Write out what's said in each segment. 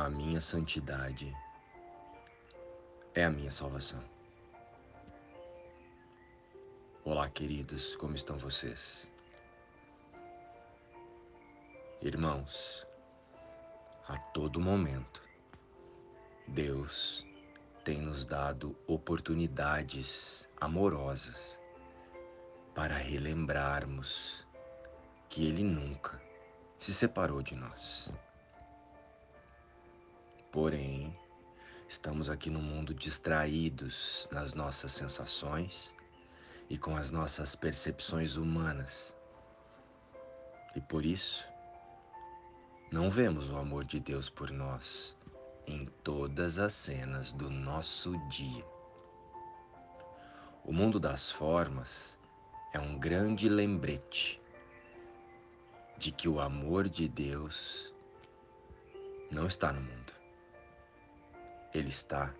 A minha santidade é a minha salvação. Olá, queridos, como estão vocês? Irmãos, a todo momento, Deus tem nos dado oportunidades amorosas para relembrarmos que Ele nunca se separou de nós. Porém, estamos aqui no mundo distraídos nas nossas sensações e com as nossas percepções humanas. E por isso, não vemos o amor de Deus por nós em todas as cenas do nosso dia. O mundo das formas é um grande lembrete de que o amor de Deus não está no mundo. Ele está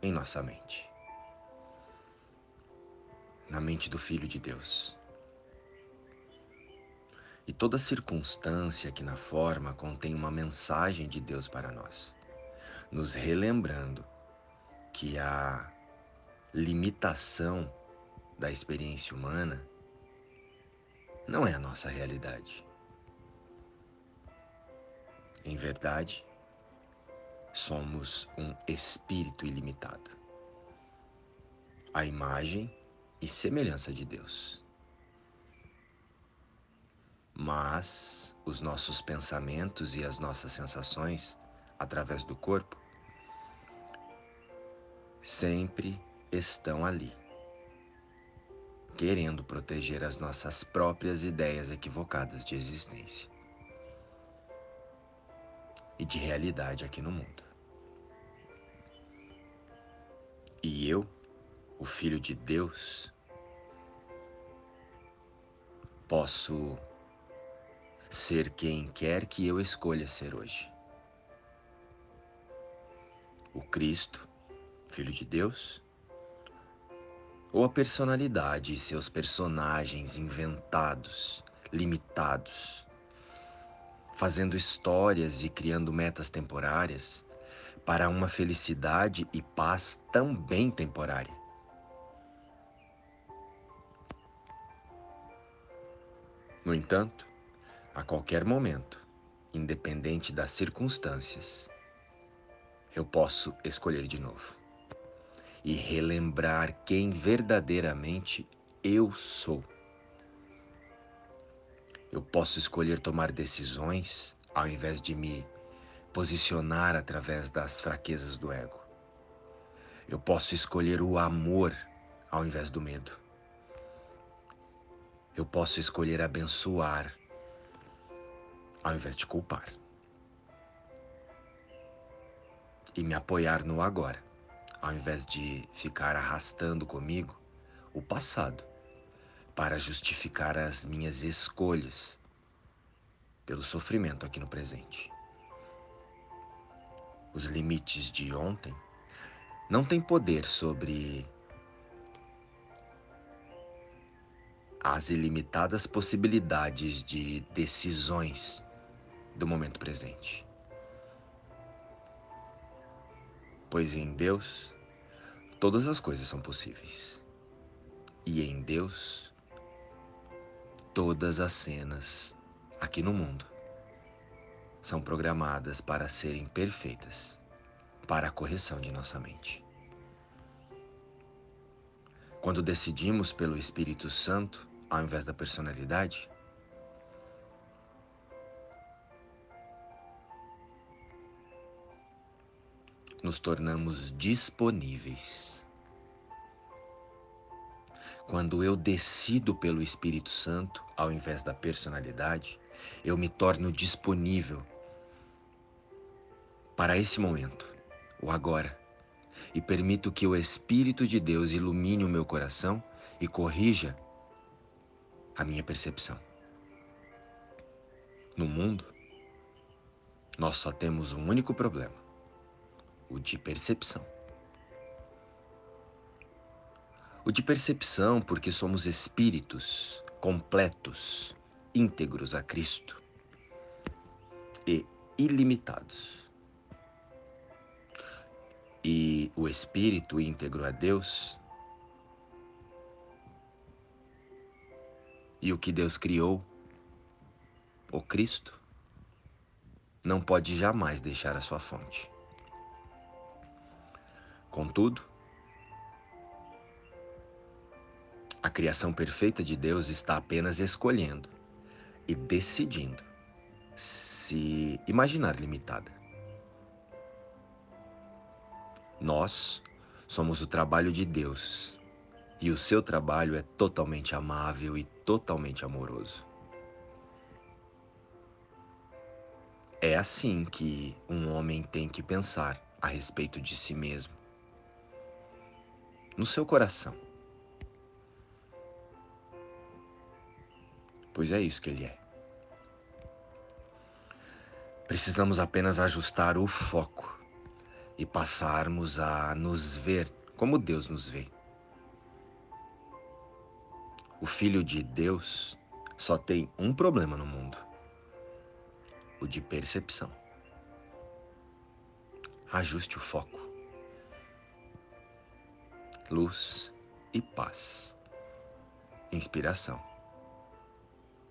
em nossa mente. Na mente do Filho de Deus. E toda circunstância aqui na forma contém uma mensagem de Deus para nós, nos relembrando que a limitação da experiência humana não é a nossa realidade. Em verdade, somos um espírito ilimitado, a imagem e semelhança de Deus. Mas os nossos pensamentos e as nossas sensações através do corpo sempre estão ali, querendo proteger as nossas próprias ideias equivocadas de existência e de realidade aqui no mundo. E eu, o Filho de Deus, posso ser quem quer que eu escolha ser hoje. O Cristo, Filho de Deus? Ou a personalidade e seus personagens inventados, limitados, fazendo histórias e criando metas temporárias para uma felicidade e paz também temporária? No entanto, a qualquer momento, independente das circunstâncias, eu posso escolher de novo e relembrar quem verdadeiramente eu sou. Eu posso escolher tomar decisões ao invés de me posicionar através das fraquezas do ego. Eu posso escolher o amor ao invés do medo. Eu posso escolher abençoar ao invés de culpar. E me apoiar no agora, ao invés de ficar arrastando comigo o passado para justificar as minhas escolhas pelo sofrimento aqui no presente. Os limites de ontem não têm poder sobre as ilimitadas possibilidades de decisões do momento presente. Pois em Deus, todas as coisas são possíveis. E em Deus, todas as cenas aqui no mundo são programadas para serem perfeitas para a correção de nossa mente. Quando decidimos pelo Espírito Santo, ao invés da personalidade, nos tornamos disponíveis. Quando eu decido pelo Espírito Santo, ao invés da personalidade, eu me torno disponível para esse momento, o agora, e permito que o Espírito de Deus ilumine o meu coração e corrija a minha percepção. No mundo, nós só temos um único problema o de percepção. O de percepção, porque somos espíritos completos, íntegros a Cristo e ilimitados. E o espírito íntegro a Deus e o que Deus criou, o Cristo, não pode jamais deixar a sua fonte. Contudo, a criação perfeita de Deus está apenas escolhendo e decidindo se imaginar limitada. Nós somos o trabalho de Deus e o seu trabalho é totalmente amável e totalmente amoroso. É assim que um homem tem que pensar a respeito de si mesmo. No seu coração. Pois é isso que ele é. Precisamos apenas ajustar o foco e passarmos a nos ver como Deus nos vê. O Filho de Deus só tem um problema no mundo o de percepção. Ajuste o foco. Luz e paz. Inspiração.